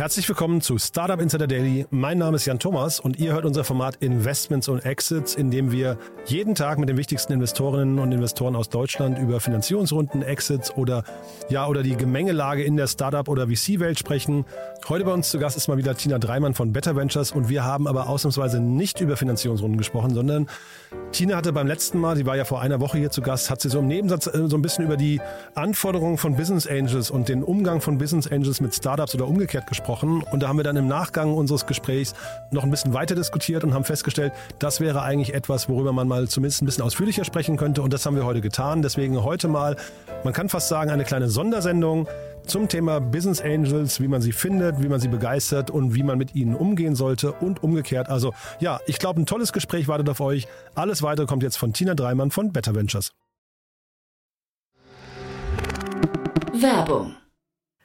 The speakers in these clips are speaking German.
Herzlich willkommen zu Startup Insider Daily. Mein Name ist Jan Thomas und ihr hört unser Format Investments und Exits, in dem wir jeden Tag mit den wichtigsten Investorinnen und Investoren aus Deutschland über Finanzierungsrunden, Exits oder ja oder die Gemengelage in der Startup oder VC-Welt sprechen. Heute bei uns zu Gast ist mal wieder Tina Dreimann von Better Ventures und wir haben aber ausnahmsweise nicht über Finanzierungsrunden gesprochen, sondern Tina hatte beim letzten Mal, die war ja vor einer Woche hier zu Gast, hat sie so im Nebensatz äh, so ein bisschen über die Anforderungen von Business Angels und den Umgang von Business Angels mit Startups oder umgekehrt gesprochen gesprochen. Und da haben wir dann im Nachgang unseres Gesprächs noch ein bisschen weiter diskutiert und haben festgestellt, das wäre eigentlich etwas, worüber man mal zumindest ein bisschen ausführlicher sprechen könnte. Und das haben wir heute getan. Deswegen heute mal, man kann fast sagen, eine kleine Sondersendung zum Thema Business Angels, wie man sie findet, wie man sie begeistert und wie man mit ihnen umgehen sollte und umgekehrt. Also ja, ich glaube, ein tolles Gespräch wartet auf euch. Alles weitere kommt jetzt von Tina Dreimann von Better Ventures. Werbung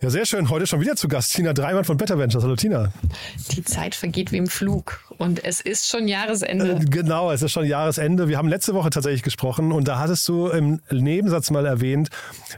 Ja, sehr schön. Heute schon wieder zu Gast Tina Dreimann von Better Ventures. Hallo Tina. Die Zeit vergeht wie im Flug und es ist schon Jahresende. Äh, genau, es ist schon Jahresende. Wir haben letzte Woche tatsächlich gesprochen und da hattest du im Nebensatz mal erwähnt,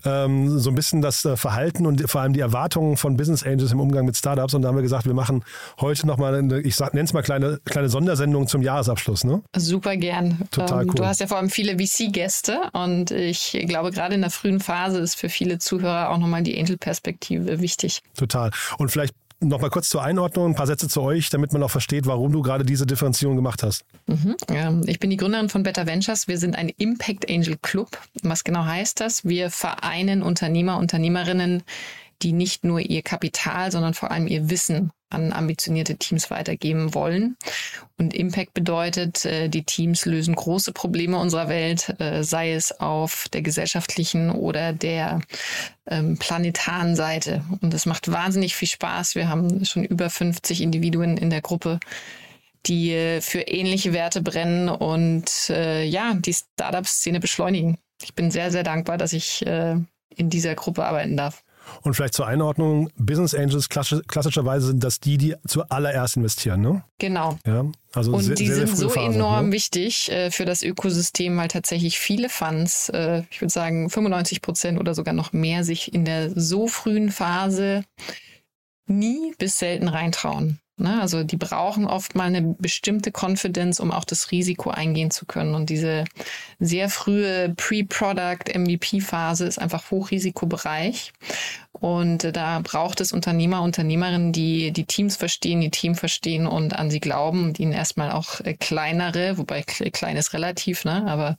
ähm, so ein bisschen das äh, Verhalten und vor allem die Erwartungen von Business Angels im Umgang mit Startups. Und da haben wir gesagt, wir machen heute nochmal eine, ich nenne es mal kleine, kleine Sondersendung zum Jahresabschluss. Ne? Super gern. Total ähm, cool. Du hast ja vor allem viele VC-Gäste und ich glaube, gerade in der frühen Phase ist für viele Zuhörer auch nochmal die Angel-Perspektive Perspektive wichtig. Total. Und vielleicht noch mal kurz zur Einordnung, ein paar Sätze zu euch, damit man auch versteht, warum du gerade diese Differenzierung gemacht hast. Mhm. Ähm, ich bin die Gründerin von Better Ventures. Wir sind ein Impact Angel Club. Was genau heißt das? Wir vereinen Unternehmer, Unternehmerinnen, die nicht nur ihr Kapital, sondern vor allem ihr Wissen an ambitionierte Teams weitergeben wollen. Und Impact bedeutet, äh, die Teams lösen große Probleme unserer Welt, äh, sei es auf der gesellschaftlichen oder der ähm, planetaren Seite. Und das macht wahnsinnig viel Spaß. Wir haben schon über 50 Individuen in der Gruppe, die äh, für ähnliche Werte brennen und ja, die Startup-Szene beschleunigen. Ich bin sehr, sehr dankbar, dass ich in dieser Gruppe arbeiten darf. Und vielleicht zur Einordnung, Business Angels klassischerweise sind das die, die zuallererst investieren, ne? Genau. Ja, also und sehr, die sehr, sind sehr so Phase, enorm ne? wichtig äh, für das Ökosystem, weil tatsächlich viele Funds, äh, ich würde sagen 95 Prozent oder sogar noch mehr, sich in der so frühen Phase nie bis selten reintrauen. Ne? Also die brauchen oft mal eine bestimmte Confidence, um auch das Risiko eingehen zu können. Und diese sehr frühe Pre-Product MVP-Phase ist einfach Hochrisikobereich. Und da braucht es Unternehmer, Unternehmerinnen, die die Teams verstehen, die Team verstehen und an sie glauben und ihnen erstmal auch äh, kleinere, wobei klein ist relativ, ne, aber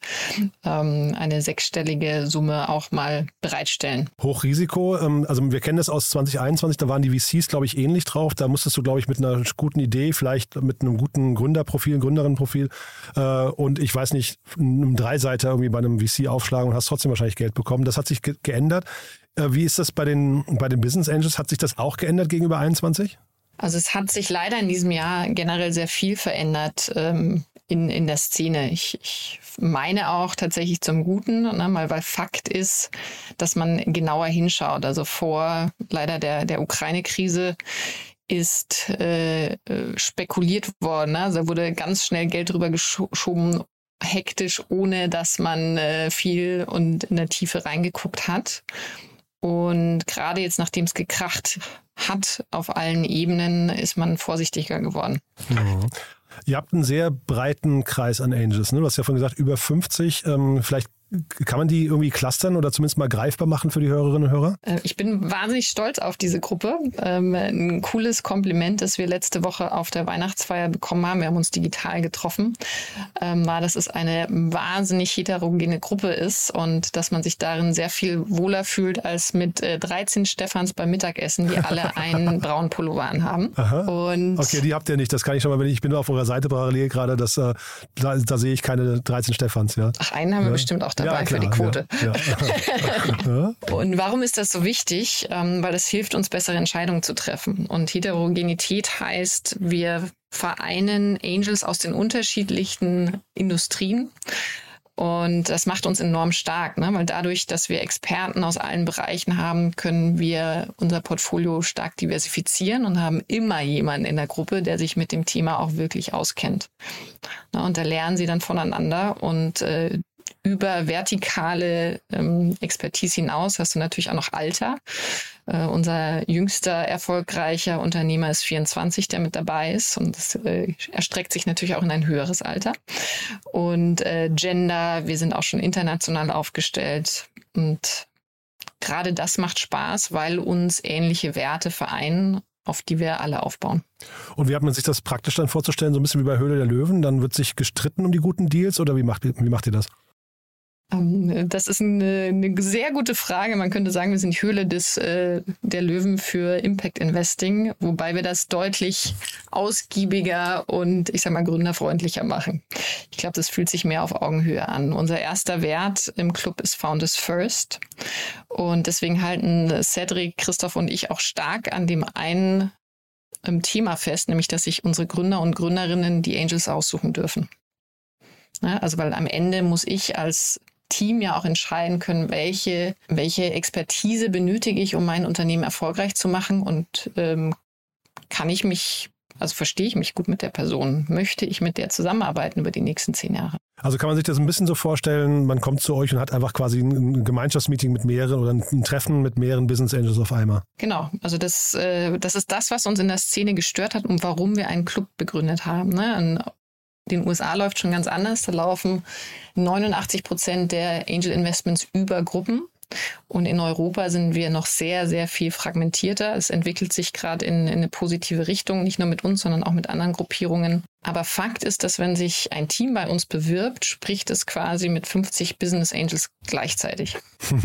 ähm, eine sechsstellige Summe auch mal bereitstellen. Hochrisiko, ähm, also wir kennen das aus 2021, da waren die VCs, glaube ich, ähnlich drauf. Da musstest du, glaube ich, mit einer guten Idee, vielleicht mit einem guten Gründerprofil, Gründerinnenprofil äh, und ich weiß nicht, einem Dreiseiter irgendwie bei einem VC aufschlagen und hast trotzdem wahrscheinlich Geld bekommen. Das hat sich ge geändert. Äh, wie ist das bei den, bei den Business Angels? Hat sich das auch geändert gegenüber 21? Also es hat sich leider in diesem Jahr generell sehr viel verändert ähm, in, in der Szene. Ich, ich meine auch tatsächlich zum Guten, ne, mal weil Fakt ist, dass man genauer hinschaut. Also vor leider der, der Ukraine-Krise ist äh, äh spekuliert worden. Ne? Also wurde ganz schnell Geld drüber geschoben, hektisch, ohne dass man äh, viel und in der Tiefe reingeguckt hat. Und gerade jetzt, nachdem es gekracht hat auf allen Ebenen, ist man vorsichtiger geworden. Mhm. Ihr habt einen sehr breiten Kreis an Angels. Ne? Du hast ja vorhin gesagt, über 50. Ähm, vielleicht kann man die irgendwie clustern oder zumindest mal greifbar machen für die Hörerinnen und Hörer? Äh, ich bin wahnsinnig stolz auf diese Gruppe. Ähm, ein cooles Kompliment, das wir letzte Woche auf der Weihnachtsfeier bekommen haben. Wir haben uns digital getroffen. Ähm, war, dass es eine wahnsinnig heterogene Gruppe ist und dass man sich darin sehr viel wohler fühlt als mit 13 äh, Stefans beim Mittagessen, die alle einen braunen Pullover anhaben. Okay, die habt ihr nicht. Das kann ich schon mal, wenn ich bin auf eurer Seite parallel gerade, das, äh, da, da sehe ich keine 13 Stefans. Ja. Ach, einen haben ja. wir bestimmt auch dabei ja, für die Quote. Ja, ja. Und warum ist das so wichtig? Ähm, weil es hilft uns, bessere Entscheidungen zu treffen. Und Heterogenität heißt, wir vereinen Angels aus den unterschiedlichen Industrien. Und das macht uns enorm stark, ne? weil dadurch, dass wir Experten aus allen Bereichen haben, können wir unser Portfolio stark diversifizieren und haben immer jemanden in der Gruppe, der sich mit dem Thema auch wirklich auskennt. Na, und da lernen sie dann voneinander und äh, über vertikale ähm, Expertise hinaus hast du natürlich auch noch Alter. Äh, unser jüngster erfolgreicher Unternehmer ist 24, der mit dabei ist und das äh, erstreckt sich natürlich auch in ein höheres Alter. Und äh, Gender, wir sind auch schon international aufgestellt und gerade das macht Spaß, weil uns ähnliche Werte vereinen auf die wir alle aufbauen. Und wie hat man sich das praktisch dann vorzustellen, so ein bisschen wie bei Höhle der Löwen? Dann wird sich gestritten um die guten Deals oder wie macht, wie macht ihr das? Ähm, das ist eine, eine, sehr gute Frage. Man könnte sagen, wir sind Höhle des, äh, der Löwen für Impact Investing, wobei wir das deutlich ausgiebiger und ich sag mal gründerfreundlicher machen. Ich glaube, das fühlt sich mehr auf Augenhöhe an. Unser erster Wert im Club ist Founders First. Und deswegen halten Cedric, Christoph und ich auch stark an dem einen ähm, Thema fest, nämlich dass sich unsere Gründer und Gründerinnen die Angels aussuchen dürfen. also weil am Ende muss ich als Team ja auch entscheiden können, welche, welche Expertise benötige ich, um mein Unternehmen erfolgreich zu machen und ähm, kann ich mich, also verstehe ich mich gut mit der Person, möchte ich mit der zusammenarbeiten über die nächsten zehn Jahre. Also kann man sich das ein bisschen so vorstellen, man kommt zu euch und hat einfach quasi ein Gemeinschaftsmeeting mit mehreren oder ein Treffen mit mehreren Business Angels auf einmal. Genau, also das, äh, das ist das, was uns in der Szene gestört hat und warum wir einen Club begründet haben. Ne? Den USA läuft schon ganz anders. Da laufen 89 Prozent der Angel Investments über Gruppen. Und in Europa sind wir noch sehr, sehr viel fragmentierter. Es entwickelt sich gerade in, in, eine positive Richtung, nicht nur mit uns, sondern auch mit anderen Gruppierungen. Aber Fakt ist, dass wenn sich ein Team bei uns bewirbt, spricht es quasi mit 50 Business Angels gleichzeitig.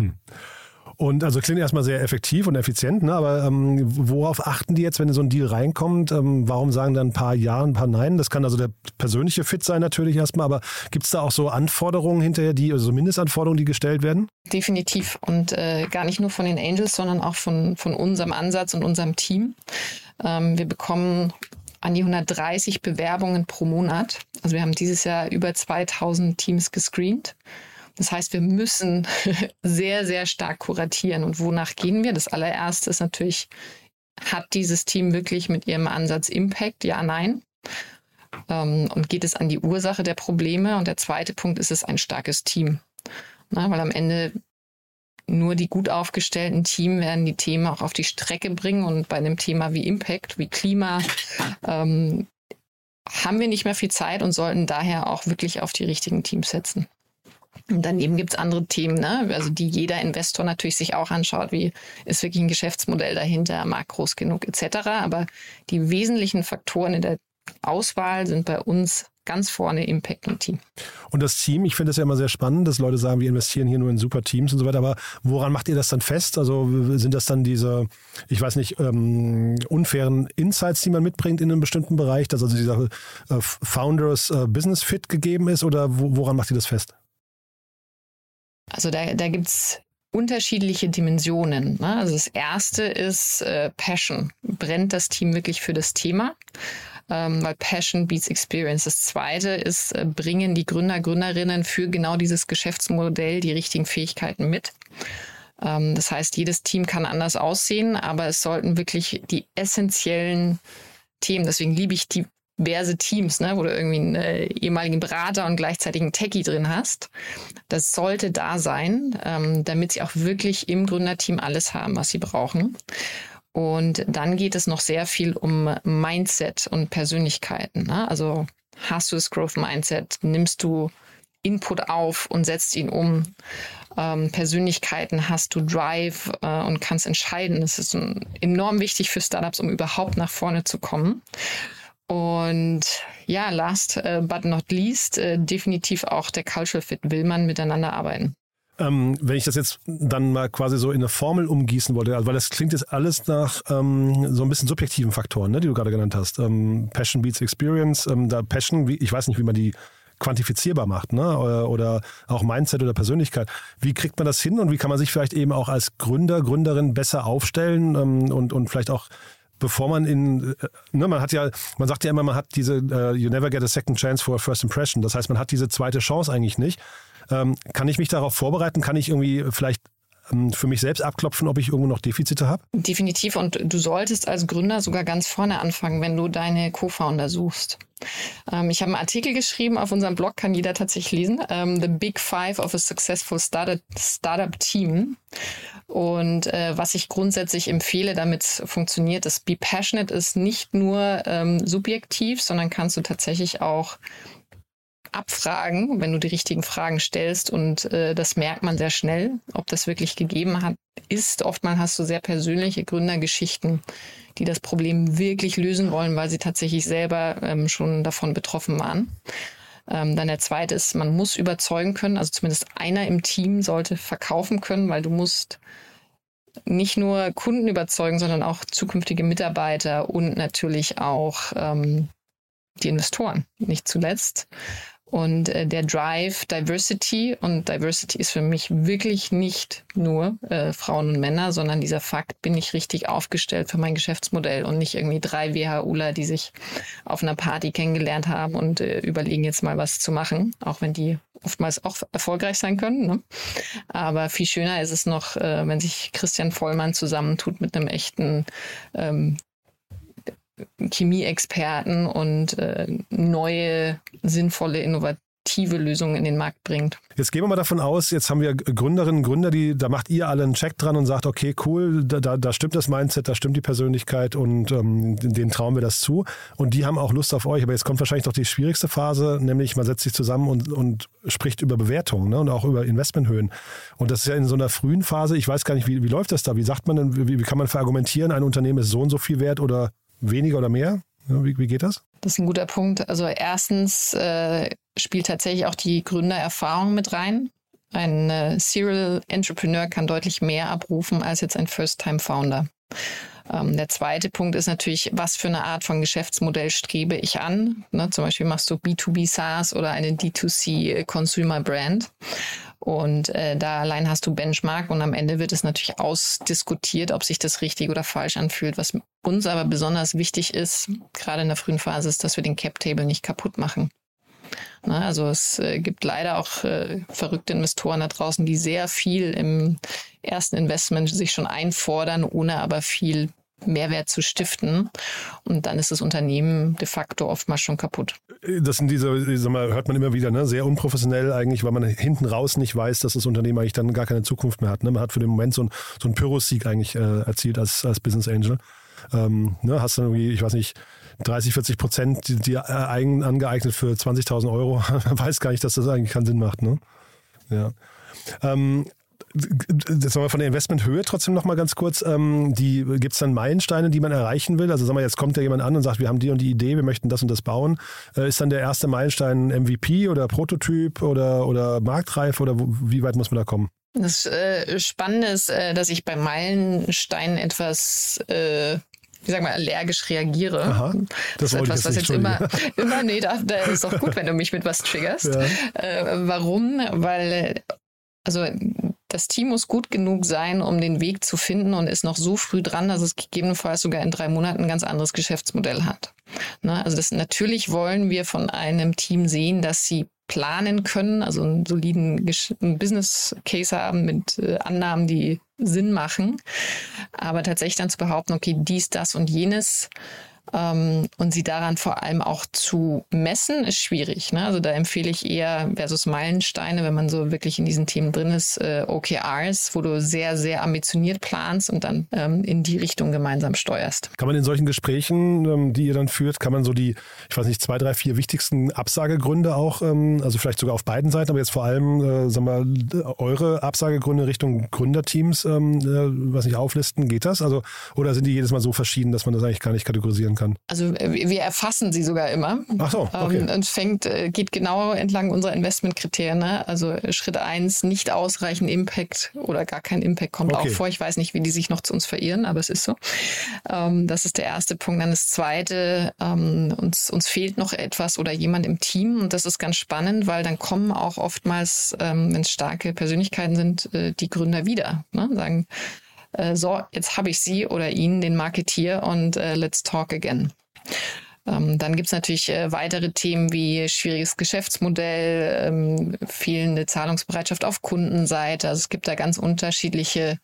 Und also klingt erstmal sehr effektiv und effizient, ne? aber ähm, worauf achten die jetzt, wenn so ein Deal reinkommt? Ähm, warum sagen dann ein paar Ja, ein paar Nein? Das kann also der persönliche Fit sein natürlich erstmal, aber gibt es da auch so Anforderungen hinterher, die, also Mindestanforderungen, die gestellt werden? Definitiv und äh, gar nicht nur von den Angels, sondern auch von, von unserem Ansatz und unserem Team. Ähm, wir bekommen an die 130 Bewerbungen pro Monat. Also wir haben dieses Jahr über 2000 Teams gescreent. Das heißt, wir müssen sehr, sehr stark kuratieren. Und wonach gehen wir? Das allererste ist natürlich, hat dieses Team wirklich mit ihrem Ansatz Impact? Ja, nein. Ähm, und geht es an die Ursache der Probleme? Und der zweite Punkt ist es ein starkes Team. Na, weil am Ende nur die gut aufgestellten Teams werden die Themen auch auf die Strecke bringen. Und bei einem Thema wie Impact, wie Klima, ähm, haben wir nicht mehr viel Zeit und sollten daher auch wirklich auf die richtigen Teams setzen. Und daneben gibt's andere Themen, ne? also die jeder Investor natürlich sich auch anschaut, wie ist wirklich ein Geschäftsmodell dahinter, markt groß genug etc. Aber die wesentlichen Faktoren in der Auswahl sind bei uns ganz vorne Impact und Team. Und das Team, ich finde es ja immer sehr spannend, dass Leute sagen, wir investieren hier nur in super Teams und so weiter, aber woran macht ihr das dann fest? Also sind das dann diese, ich weiß nicht, ähm, unfairen Insights, die man mitbringt in einem bestimmten Bereich, dass also dieser äh, Founders äh, Business Fit gegeben ist oder woran macht ihr das fest? Also da, da gibt es unterschiedliche Dimensionen. Ne? Also das erste ist äh, Passion. Brennt das Team wirklich für das Thema? Ähm, weil Passion beats Experience. Das zweite ist, äh, bringen die Gründer, Gründerinnen für genau dieses Geschäftsmodell die richtigen Fähigkeiten mit. Ähm, das heißt, jedes Team kann anders aussehen, aber es sollten wirklich die essentiellen Themen, deswegen liebe ich die diverse Teams, ne, wo du irgendwie einen äh, ehemaligen Berater und gleichzeitig einen Techie drin hast. Das sollte da sein, ähm, damit sie auch wirklich im Gründerteam alles haben, was sie brauchen. Und dann geht es noch sehr viel um Mindset und Persönlichkeiten. Ne? Also hast du das Growth Mindset? Nimmst du Input auf und setzt ihn um? Ähm, Persönlichkeiten hast du Drive äh, und kannst entscheiden. Das ist ein, enorm wichtig für Startups, um überhaupt nach vorne zu kommen. Und ja, last uh, but not least, uh, definitiv auch der Cultural Fit. Will man miteinander arbeiten? Ähm, wenn ich das jetzt dann mal quasi so in eine Formel umgießen wollte, also weil das klingt jetzt alles nach ähm, so ein bisschen subjektiven Faktoren, ne, die du gerade genannt hast. Ähm, Passion beats Experience, ähm, da Passion, wie, ich weiß nicht, wie man die quantifizierbar macht, ne? Oder, oder auch Mindset oder Persönlichkeit. Wie kriegt man das hin und wie kann man sich vielleicht eben auch als Gründer, Gründerin besser aufstellen ähm, und, und vielleicht auch bevor man in, äh, ne, man hat ja, man sagt ja immer, man hat diese, uh, you never get a second chance for a first impression. Das heißt, man hat diese zweite Chance eigentlich nicht. Ähm, kann ich mich darauf vorbereiten? Kann ich irgendwie vielleicht für mich selbst abklopfen, ob ich irgendwo noch Defizite habe? Definitiv. Und du solltest als Gründer sogar ganz vorne anfangen, wenn du deine Co-Founder suchst. Ähm, ich habe einen Artikel geschrieben auf unserem Blog, kann jeder tatsächlich lesen. Ähm, The Big Five of a Successful Startup, Startup Team. Und äh, was ich grundsätzlich empfehle, damit es funktioniert, ist Be Passionate ist nicht nur ähm, subjektiv, sondern kannst du tatsächlich auch abfragen, wenn du die richtigen Fragen stellst. Und äh, das merkt man sehr schnell, ob das wirklich gegeben hat, ist. Oftmals hast du sehr persönliche Gründergeschichten, die das Problem wirklich lösen wollen, weil sie tatsächlich selber ähm, schon davon betroffen waren. Ähm, dann der zweite ist, man muss überzeugen können, also zumindest einer im Team sollte verkaufen können, weil du musst nicht nur Kunden überzeugen, sondern auch zukünftige Mitarbeiter und natürlich auch ähm, die Investoren, nicht zuletzt. Und äh, der Drive Diversity und Diversity ist für mich wirklich nicht nur äh, Frauen und Männer, sondern dieser Fakt, bin ich richtig aufgestellt für mein Geschäftsmodell und nicht irgendwie drei WHUler, die sich auf einer Party kennengelernt haben und äh, überlegen jetzt mal was zu machen, auch wenn die oftmals auch erfolgreich sein können. Ne? Aber viel schöner ist es noch, äh, wenn sich Christian Vollmann zusammentut mit einem echten ähm, Chemieexperten und äh, neue, sinnvolle, innovative Lösungen in den Markt bringt. Jetzt gehen wir mal davon aus, jetzt haben wir Gründerinnen und Gründer, die, da macht ihr alle einen Check dran und sagt, okay, cool, da, da, stimmt das Mindset, da stimmt die Persönlichkeit und ähm, denen trauen wir das zu. Und die haben auch Lust auf euch. Aber jetzt kommt wahrscheinlich doch die schwierigste Phase, nämlich man setzt sich zusammen und, und spricht über Bewertungen ne, und auch über Investmenthöhen. Und das ist ja in so einer frühen Phase, ich weiß gar nicht, wie, wie läuft das da? Wie sagt man denn, wie, wie kann man verargumentieren, ein Unternehmen ist so und so viel wert oder weniger oder mehr? Wie, wie geht das? Das ist ein guter Punkt. Also erstens äh, spielt tatsächlich auch die Gründererfahrung mit rein. Ein äh, Serial Entrepreneur kann deutlich mehr abrufen als jetzt ein First-Time-Founder. Ähm, der zweite Punkt ist natürlich, was für eine Art von Geschäftsmodell strebe ich an? Ne, zum Beispiel machst du B2B SaaS oder eine D2C Consumer Brand. Und äh, da allein hast du Benchmark und am Ende wird es natürlich ausdiskutiert, ob sich das richtig oder falsch anfühlt. Was uns aber besonders wichtig ist, gerade in der frühen Phase, ist, dass wir den Cap-Table nicht kaputt machen. Na, also es äh, gibt leider auch äh, verrückte Investoren da draußen, die sehr viel im ersten Investment sich schon einfordern, ohne aber viel Mehrwert zu stiften. Und dann ist das Unternehmen de facto oftmals schon kaputt. Das sind diese, sag mal, hört man immer wieder, ne? sehr unprofessionell eigentlich, weil man hinten raus nicht weiß, dass das Unternehmen eigentlich dann gar keine Zukunft mehr hat. Ne? Man hat für den Moment so, ein, so einen Pyrrhus-Sieg eigentlich äh, erzielt als, als Business Angel. Ähm, ne? Hast dann irgendwie, ich weiß nicht, 30, 40 Prozent die, die äh, eigen angeeignet für 20.000 Euro. Man weiß gar nicht, dass das eigentlich keinen Sinn macht. Ne? Ja. Ähm, Jetzt mal von der Investmenthöhe trotzdem noch mal ganz kurz. Ähm, Gibt es dann Meilensteine, die man erreichen will? Also sagen wir, jetzt kommt da jemand an und sagt, wir haben die und die Idee, wir möchten das und das bauen. Äh, ist dann der erste Meilenstein MVP oder Prototyp oder, oder Marktreif oder wie weit muss man da kommen? Das äh, Spannende ist, äh, dass ich bei Meilensteinen etwas äh, wie sag mal, allergisch reagiere. Aha, das, das ist etwas, was jetzt immer, immer, nee, da, da ist auch gut, wenn du mich mit was triggerst. Ja. Äh, warum? Weil, also das Team muss gut genug sein, um den Weg zu finden und ist noch so früh dran, dass es gegebenenfalls sogar in drei Monaten ein ganz anderes Geschäftsmodell hat. Ne? Also das, natürlich wollen wir von einem Team sehen, dass sie planen können, also einen soliden Business Case haben mit äh, Annahmen, die Sinn machen. Aber tatsächlich dann zu behaupten, okay, dies, das und jenes und sie daran vor allem auch zu messen, ist schwierig. Ne? Also da empfehle ich eher versus Meilensteine, wenn man so wirklich in diesen Themen drin ist, äh, OKRs, wo du sehr, sehr ambitioniert planst und dann ähm, in die Richtung gemeinsam steuerst. Kann man in solchen Gesprächen, ähm, die ihr dann führt, kann man so die, ich weiß nicht, zwei, drei, vier wichtigsten Absagegründe auch, ähm, also vielleicht sogar auf beiden Seiten, aber jetzt vor allem, äh, sagen wir, eure Absagegründe Richtung Gründerteams, ähm, äh, was nicht auflisten, geht das? Also, oder sind die jedes Mal so verschieden, dass man das eigentlich gar nicht kategorisieren kann? Also äh, wir erfassen sie sogar immer. Ach so, okay. Ähm, und fängt, äh, geht genau entlang unserer Investmentkriterien. Ne? Also äh, Schritt eins nicht ausreichend Impact oder gar kein Impact kommt okay. auch vor. Ich weiß nicht, wie die sich noch zu uns verirren, aber es ist so. Ähm, das ist der erste Punkt. Dann das zweite, ähm, uns, uns fehlt noch etwas oder jemand im Team. Und das ist ganz spannend, weil dann kommen auch oftmals, wenn es starke Persönlichkeiten sind, äh, die Gründer wieder. Ne? Sagen, äh, so, jetzt habe ich sie oder ihn, den Marketier, und äh, let's talk again. Ähm, dann gibt es natürlich äh, weitere Themen wie schwieriges Geschäftsmodell, ähm, fehlende Zahlungsbereitschaft auf Kundenseite. Also es gibt da ganz unterschiedliche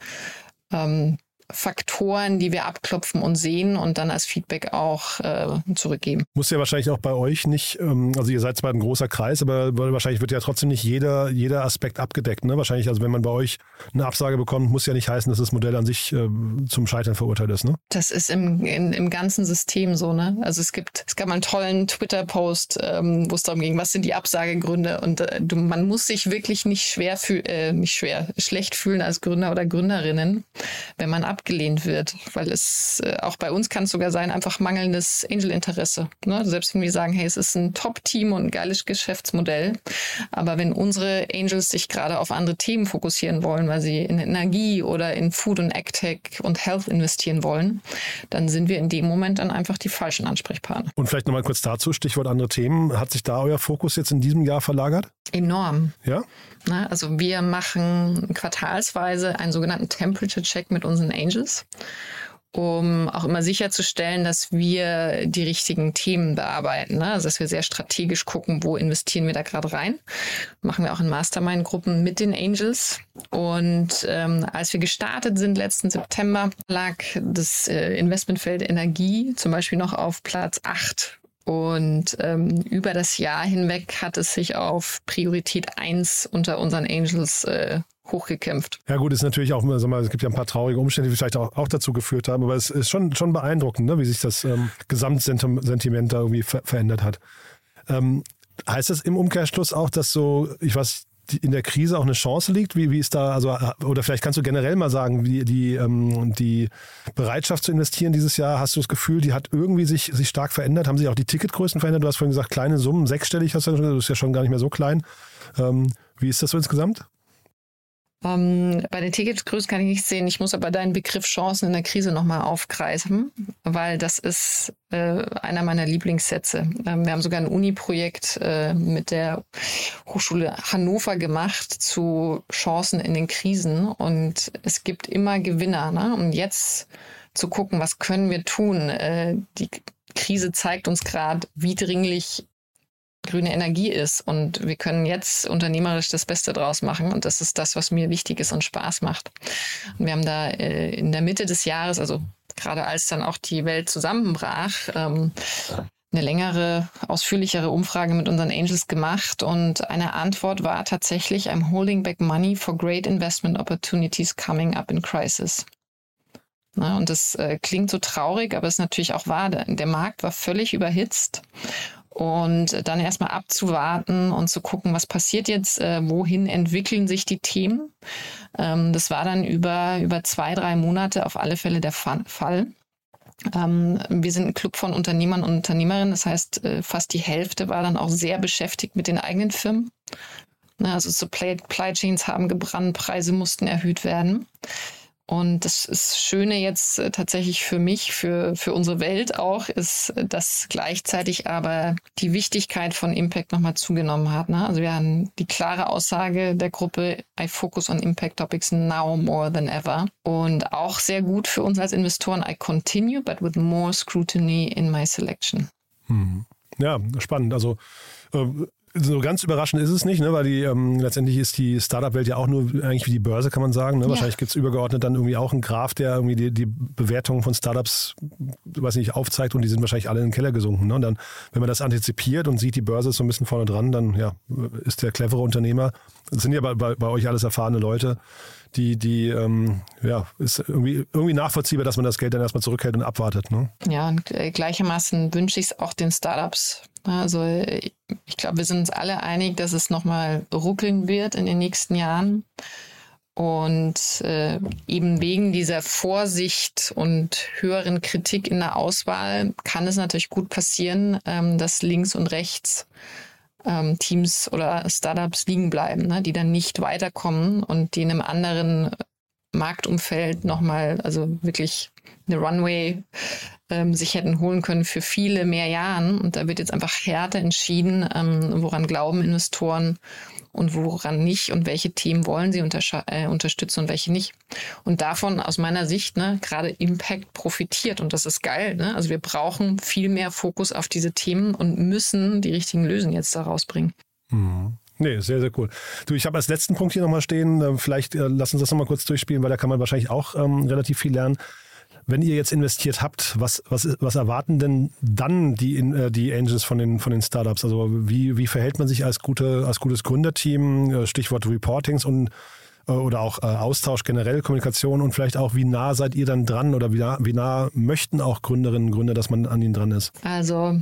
ähm, Faktoren, die wir abklopfen und sehen und dann als Feedback auch äh, zurückgeben. Muss ja wahrscheinlich auch bei euch nicht, ähm, also ihr seid zwar ein großer Kreis, aber wahrscheinlich wird ja trotzdem nicht jeder, jeder Aspekt abgedeckt. Ne? Wahrscheinlich, also wenn man bei euch eine Absage bekommt, muss ja nicht heißen, dass das Modell an sich äh, zum Scheitern verurteilt ist. Ne? Das ist im, in, im ganzen System so. Ne? Also es gibt, es gab mal einen tollen Twitter-Post, ähm, wo es darum ging, was sind die Absagegründe und äh, du, man muss sich wirklich nicht schwer fühlen, äh, nicht schwer, schlecht fühlen als Gründer oder Gründerinnen, wenn man abgelehnt wird, weil es äh, auch bei uns kann es sogar sein, einfach mangelndes Angel-Interesse. Ne? Selbst wenn wir sagen, hey, es ist ein Top-Team und ein geiles Geschäftsmodell, aber wenn unsere Angels sich gerade auf andere Themen fokussieren wollen, weil sie in Energie oder in Food und AgTech und Health investieren wollen, dann sind wir in dem Moment dann einfach die falschen Ansprechpartner. Und vielleicht nochmal kurz dazu, Stichwort andere Themen. Hat sich da euer Fokus jetzt in diesem Jahr verlagert? Enorm. Ja? Na, also wir machen quartalsweise einen sogenannten Temperature Check mit unseren Angels, um auch immer sicherzustellen, dass wir die richtigen Themen bearbeiten. Ne? Also dass wir sehr strategisch gucken, wo investieren wir da gerade rein. Machen wir auch in Mastermind-Gruppen mit den Angels. Und ähm, als wir gestartet sind letzten September, lag das äh, Investmentfeld Energie zum Beispiel noch auf Platz 8 und ähm, über das Jahr hinweg hat es sich auf Priorität 1 unter unseren Angels äh, hochgekämpft. Ja gut, ist natürlich auch, sag mal, es gibt ja ein paar traurige Umstände, die vielleicht auch, auch dazu geführt haben, aber es ist schon, schon beeindruckend, ne, wie sich das ähm, Gesamtsentiment da irgendwie ver verändert hat. Ähm, heißt das im Umkehrschluss auch, dass so, ich weiß, in der Krise auch eine Chance liegt? Wie, wie ist da, also, oder vielleicht kannst du generell mal sagen, wie die, ähm, die Bereitschaft zu investieren dieses Jahr, hast du das Gefühl, die hat irgendwie sich, sich stark verändert? Haben sich auch die Ticketgrößen verändert? Du hast vorhin gesagt, kleine Summen, sechsstellig hast du, das ist ja schon gar nicht mehr so klein. Ähm, wie ist das so insgesamt? Ähm, bei den Ticketgrößen kann ich nicht sehen. Ich muss aber deinen Begriff Chancen in der Krise nochmal aufgreifen, weil das ist äh, einer meiner Lieblingssätze. Ähm, wir haben sogar ein Uni-Projekt äh, mit der Hochschule Hannover gemacht zu Chancen in den Krisen und es gibt immer Gewinner. Ne? Und jetzt zu gucken, was können wir tun? Äh, die Krise zeigt uns gerade, wie dringlich grüne Energie ist. Und wir können jetzt unternehmerisch das Beste draus machen. Und das ist das, was mir wichtig ist und Spaß macht. Und wir haben da äh, in der Mitte des Jahres, also gerade als dann auch die Welt zusammenbrach, ähm, eine längere, ausführlichere Umfrage mit unseren Angels gemacht und eine Antwort war tatsächlich, I'm holding back money for great investment opportunities coming up in crisis. Na, und das äh, klingt so traurig, aber es ist natürlich auch wahr. Der Markt war völlig überhitzt und dann erstmal abzuwarten und zu gucken, was passiert jetzt, äh, wohin entwickeln sich die Themen. Ähm, das war dann über, über zwei, drei Monate auf alle Fälle der Fall. Ähm, wir sind ein Club von Unternehmern und Unternehmerinnen, das heißt, äh, fast die Hälfte war dann auch sehr beschäftigt mit den eigenen Firmen. Also Supply Chains haben gebrannt, Preise mussten erhöht werden. Und das ist Schöne jetzt äh, tatsächlich für mich, für, für unsere Welt auch, ist, dass gleichzeitig aber die Wichtigkeit von Impact nochmal zugenommen hat. Ne? Also wir haben die klare Aussage der Gruppe, I focus on Impact Topics now more than ever. Und auch sehr gut für uns als Investoren, I continue, but with more scrutiny in my selection. Hm. Ja, spannend. Also äh, so ganz überraschend ist es nicht, ne? weil die ähm, letztendlich ist die Startup-Welt ja auch nur eigentlich wie die Börse, kann man sagen. Ne? Ja. Wahrscheinlich gibt es übergeordnet dann irgendwie auch einen Graph, der irgendwie die, die Bewertungen von Startups, weiß nicht, aufzeigt und die sind wahrscheinlich alle in den Keller gesunken. Ne? Und dann, wenn man das antizipiert und sieht, die Börse ist so ein bisschen vorne dran, dann ja, ist der clevere Unternehmer. Das sind ja bei, bei, bei euch alles erfahrene Leute die, die ähm, ja, ist irgendwie, irgendwie nachvollziehbar, dass man das Geld dann erstmal zurückhält und abwartet. Ne? Ja, und äh, gleichermaßen wünsche ich es auch den Startups. Also ich glaube, wir sind uns alle einig, dass es nochmal ruckeln wird in den nächsten Jahren. Und äh, eben wegen dieser Vorsicht und höheren Kritik in der Auswahl kann es natürlich gut passieren, ähm, dass links und rechts ähm, Teams oder Startups liegen bleiben, ne, die dann nicht weiterkommen und die in einem anderen Marktumfeld nochmal, also wirklich eine Runway ähm, sich hätten holen können für viele mehr Jahren. Und da wird jetzt einfach härter entschieden, ähm, woran glauben Investoren und woran nicht und welche Themen wollen sie äh, unterstützen und welche nicht. Und davon aus meiner Sicht ne, gerade Impact profitiert und das ist geil. Ne? Also wir brauchen viel mehr Fokus auf diese Themen und müssen die richtigen Lösungen jetzt daraus bringen. Mhm. Nee, sehr, sehr cool. Du, ich habe als letzten Punkt hier nochmal stehen, äh, vielleicht äh, lass uns das nochmal kurz durchspielen, weil da kann man wahrscheinlich auch ähm, relativ viel lernen. Wenn ihr jetzt investiert habt, was, was, was erwarten denn dann die, äh, die Angels von den, von den Startups? Also wie, wie verhält man sich als, gute, als gutes Gründerteam? Äh, Stichwort Reportings und äh, oder auch Austausch generell, Kommunikation und vielleicht auch, wie nah seid ihr dann dran oder wie nah, wie nah möchten auch Gründerinnen und Gründer, dass man an ihnen dran ist? Also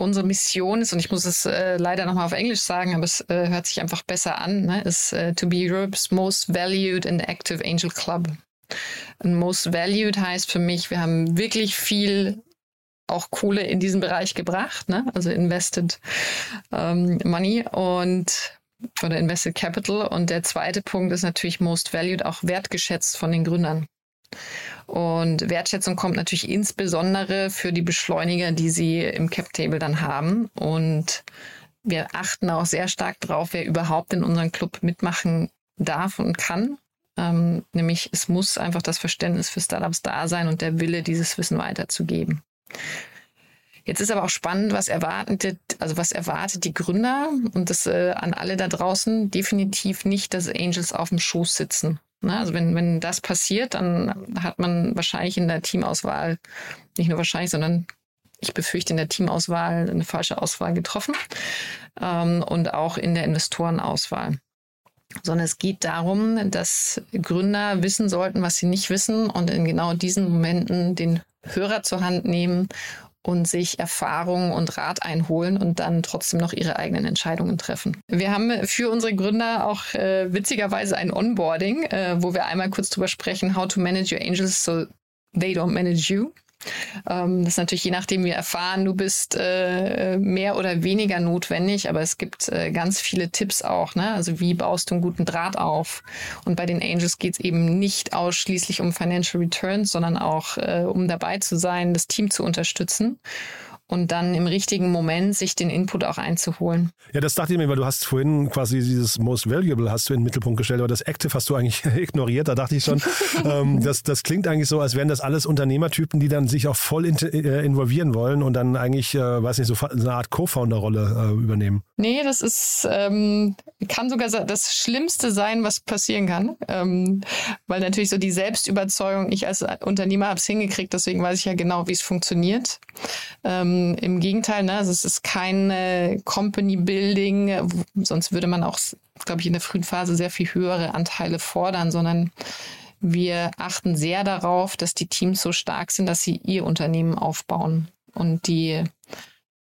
unsere Mission ist, und ich muss es äh, leider nochmal auf Englisch sagen, aber es äh, hört sich einfach besser an, ne, ist äh, to be Europe's most valued and active angel club. Und most valued heißt für mich, wir haben wirklich viel auch Kohle in diesen Bereich gebracht, ne? also invested ähm, money und oder invested capital. Und der zweite Punkt ist natürlich most valued, auch wertgeschätzt von den Gründern. Und Wertschätzung kommt natürlich insbesondere für die Beschleuniger, die sie im Cap Table dann haben. Und wir achten auch sehr stark drauf, wer überhaupt in unserem Club mitmachen darf und kann. Ähm, nämlich es muss einfach das Verständnis für Startups da sein und der Wille, dieses Wissen weiterzugeben. Jetzt ist aber auch spannend, was erwartet, also was erwartet die Gründer und das äh, an alle da draußen definitiv nicht, dass Angels auf dem Schoß sitzen. Ne? Also wenn, wenn das passiert, dann hat man wahrscheinlich in der Teamauswahl, nicht nur wahrscheinlich, sondern ich befürchte in der Teamauswahl eine falsche Auswahl getroffen ähm, und auch in der Investorenauswahl sondern es geht darum, dass Gründer wissen sollten, was sie nicht wissen und in genau diesen Momenten den Hörer zur Hand nehmen und sich Erfahrung und Rat einholen und dann trotzdem noch ihre eigenen Entscheidungen treffen. Wir haben für unsere Gründer auch äh, witzigerweise ein Onboarding, äh, wo wir einmal kurz drüber sprechen, how to manage your angels so they don't manage you. Ähm, das ist natürlich je nachdem, wir erfahren, du bist äh, mehr oder weniger notwendig, aber es gibt äh, ganz viele Tipps auch. Ne? Also wie baust du einen guten Draht auf? Und bei den Angels geht es eben nicht ausschließlich um Financial Returns, sondern auch äh, um dabei zu sein, das Team zu unterstützen und dann im richtigen Moment sich den Input auch einzuholen. Ja, das dachte ich mir, weil du hast vorhin quasi dieses Most Valuable hast du in den Mittelpunkt gestellt, aber das Active hast du eigentlich ignoriert. Da dachte ich schon, ähm, das, das klingt eigentlich so, als wären das alles Unternehmertypen, die dann sich auch voll in, äh, involvieren wollen und dann eigentlich, äh, weiß nicht, so eine Art Co-Founder-Rolle äh, übernehmen. Nee, das ist, ähm, kann sogar das Schlimmste sein, was passieren kann. Ähm, weil natürlich so die Selbstüberzeugung, ich als Unternehmer habe es hingekriegt, deswegen weiß ich ja genau, wie es funktioniert. Ähm, im Gegenteil, ne? also es ist kein äh, Company Building, sonst würde man auch, glaube ich, in der frühen Phase sehr viel höhere Anteile fordern, sondern wir achten sehr darauf, dass die Teams so stark sind, dass sie ihr Unternehmen aufbauen. Und die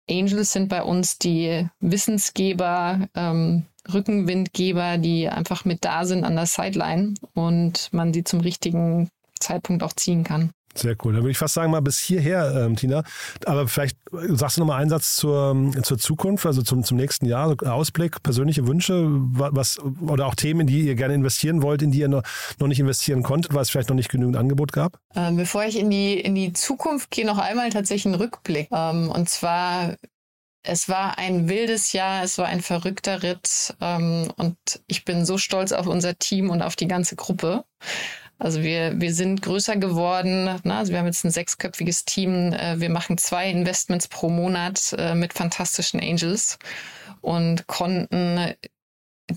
Angels sind bei uns die Wissensgeber, ähm, Rückenwindgeber, die einfach mit da sind an der Sideline und man sie zum richtigen Zeitpunkt auch ziehen kann. Sehr cool. Dann würde ich fast sagen, mal bis hierher, ähm, Tina. Aber vielleicht sagst du noch mal einen Satz zur, zur Zukunft, also zum, zum nächsten Jahr, Ausblick, persönliche Wünsche, was, oder auch Themen, in die ihr gerne investieren wollt, in die ihr noch, noch nicht investieren konntet, weil es vielleicht noch nicht genügend Angebot gab? Ähm, bevor ich in die, in die Zukunft gehe, noch einmal tatsächlich einen Rückblick. Ähm, und zwar es war ein wildes Jahr, es war ein verrückter Ritt ähm, und ich bin so stolz auf unser Team und auf die ganze Gruppe. Also wir, wir sind größer geworden. Ne? Also wir haben jetzt ein sechsköpfiges Team. Äh, wir machen zwei Investments pro Monat äh, mit fantastischen Angels und konnten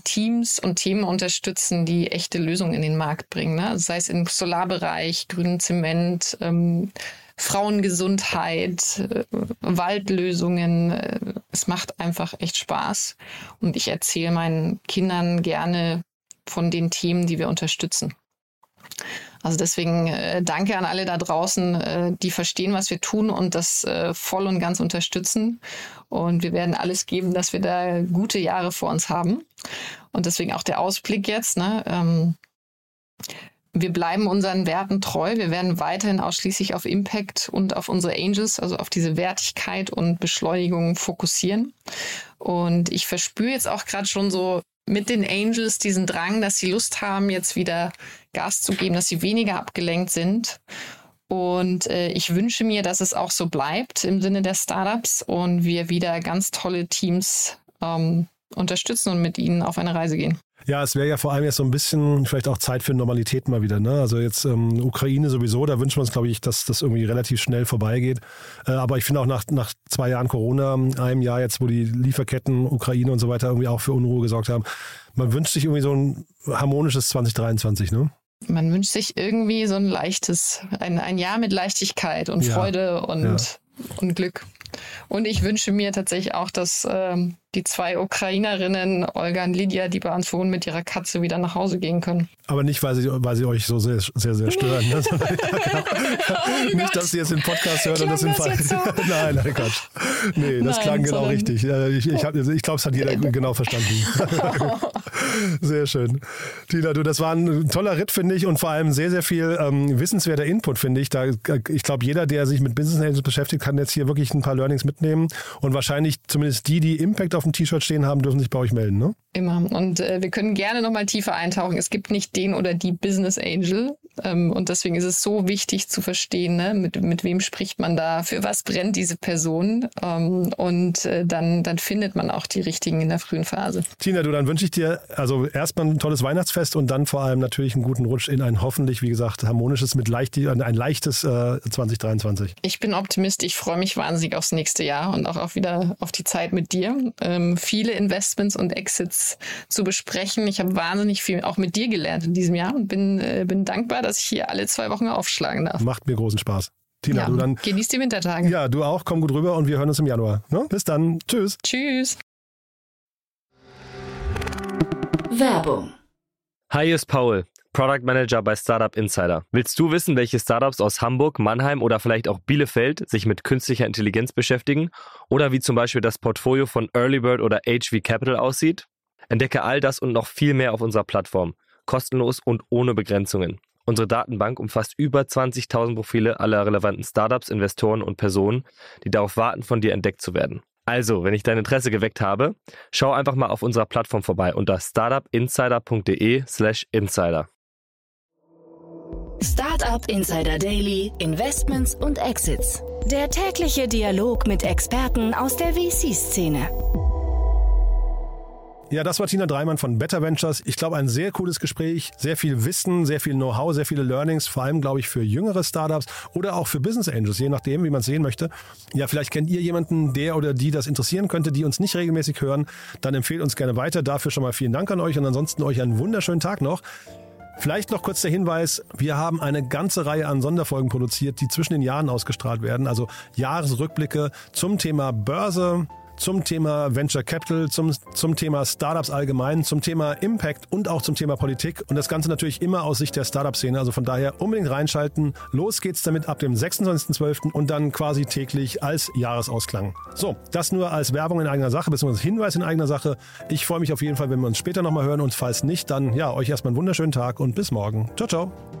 Teams und Themen unterstützen, die echte Lösungen in den Markt bringen. Ne? Sei es im Solarbereich, grünen Zement, ähm, Frauengesundheit, äh, Waldlösungen. Äh, es macht einfach echt Spaß. Und ich erzähle meinen Kindern gerne von den Themen, die wir unterstützen. Also deswegen äh, danke an alle da draußen, äh, die verstehen, was wir tun und das äh, voll und ganz unterstützen. Und wir werden alles geben, dass wir da gute Jahre vor uns haben. Und deswegen auch der Ausblick jetzt. Ne? Ähm, wir bleiben unseren Werten treu. Wir werden weiterhin ausschließlich auf Impact und auf unsere Angels, also auf diese Wertigkeit und Beschleunigung fokussieren. Und ich verspüre jetzt auch gerade schon so mit den Angels diesen Drang, dass sie Lust haben, jetzt wieder Gas zu geben, dass sie weniger abgelenkt sind. Und äh, ich wünsche mir, dass es auch so bleibt im Sinne der Startups und wir wieder ganz tolle Teams ähm, unterstützen und mit ihnen auf eine Reise gehen. Ja, es wäre ja vor allem jetzt so ein bisschen vielleicht auch Zeit für Normalität mal wieder. Ne? Also jetzt ähm, Ukraine sowieso, da wünschen wir uns, glaube ich, dass das irgendwie relativ schnell vorbeigeht. Äh, aber ich finde auch nach, nach zwei Jahren Corona, einem Jahr jetzt, wo die Lieferketten Ukraine und so weiter irgendwie auch für Unruhe gesorgt haben, man wünscht sich irgendwie so ein harmonisches 2023, ne? Man wünscht sich irgendwie so ein leichtes, ein, ein Jahr mit Leichtigkeit und ja. Freude und, ja. und Glück. Und ich wünsche mir tatsächlich auch, dass ähm, die zwei Ukrainerinnen, Olga und Lydia, die bei uns wohnen, mit ihrer Katze wieder nach Hause gehen können. Aber nicht, weil sie, weil sie euch so sehr, sehr, sehr stören. Ne? oh nicht, dass sie jetzt den Podcast hören und das im Fall. So? nein, nein, Quatsch. Nee, das nein, klang genau richtig. Ich, ich, ich glaube, es hat jeder genau verstanden. sehr schön. Tina, du, das war ein toller Ritt, finde ich, und vor allem sehr, sehr viel ähm, wissenswerter Input, finde ich. Da, ich glaube, jeder, der sich mit Business Angels beschäftigt, kann jetzt hier wirklich ein paar Learnings mitnehmen und wahrscheinlich zumindest die, die Impact auf dem T-Shirt stehen haben, dürfen sich bei euch melden, ne? Immer. Und äh, wir können gerne nochmal tiefer eintauchen. Es gibt nicht den oder die Business Angel. Ähm, und deswegen ist es so wichtig zu verstehen, ne? mit, mit wem spricht man da, für was brennt diese Person. Ähm, und äh, dann, dann findet man auch die richtigen in der frühen Phase. Tina, du, dann wünsche ich dir also erstmal ein tolles Weihnachtsfest und dann vor allem natürlich einen guten Rutsch in ein hoffentlich, wie gesagt, harmonisches, mit leicht, ein leichtes äh, 2023. Ich bin Optimist. Ich freue mich wahnsinnig aufs nächste Jahr und auch, auch wieder auf die Zeit mit dir. Ähm, viele Investments und Exits zu besprechen. Ich habe wahnsinnig viel auch mit dir gelernt in diesem Jahr und bin, äh, bin dankbar, dass ich hier alle zwei Wochen aufschlagen darf. Macht mir großen Spaß. Tina, ja, du dann. Genieß die Wintertage. Ja, du auch. Komm gut rüber und wir hören uns im Januar. Ne? Bis dann. Tschüss. Tschüss. Werbung. Hi, hier ist Paul, Product Manager bei Startup Insider. Willst du wissen, welche Startups aus Hamburg, Mannheim oder vielleicht auch Bielefeld sich mit künstlicher Intelligenz beschäftigen? Oder wie zum Beispiel das Portfolio von Earlybird oder HV Capital aussieht? Entdecke all das und noch viel mehr auf unserer Plattform. Kostenlos und ohne Begrenzungen. Unsere Datenbank umfasst über 20.000 Profile aller relevanten Startups, Investoren und Personen, die darauf warten, von dir entdeckt zu werden. Also, wenn ich dein Interesse geweckt habe, schau einfach mal auf unserer Plattform vorbei unter startupinsider.de/slash insider. Startup Insider Daily, Investments und Exits. Der tägliche Dialog mit Experten aus der VC-Szene. Ja, das war Tina Dreimann von Better Ventures. Ich glaube, ein sehr cooles Gespräch, sehr viel Wissen, sehr viel Know-how, sehr viele Learnings, vor allem, glaube ich, für jüngere Startups oder auch für Business Angels, je nachdem, wie man es sehen möchte. Ja, vielleicht kennt ihr jemanden, der oder die das interessieren könnte, die uns nicht regelmäßig hören, dann empfehlt uns gerne weiter. Dafür schon mal vielen Dank an euch und ansonsten euch einen wunderschönen Tag noch. Vielleicht noch kurz der Hinweis, wir haben eine ganze Reihe an Sonderfolgen produziert, die zwischen den Jahren ausgestrahlt werden, also Jahresrückblicke zum Thema Börse, zum Thema Venture Capital, zum, zum Thema Startups allgemein, zum Thema Impact und auch zum Thema Politik. Und das Ganze natürlich immer aus Sicht der Startup-Szene. Also von daher unbedingt reinschalten. Los geht's damit ab dem 26.12. und dann quasi täglich als Jahresausklang. So, das nur als Werbung in eigener Sache, beziehungsweise Hinweis in eigener Sache. Ich freue mich auf jeden Fall, wenn wir uns später nochmal hören und falls nicht, dann ja, euch erstmal einen wunderschönen Tag und bis morgen. Ciao, ciao.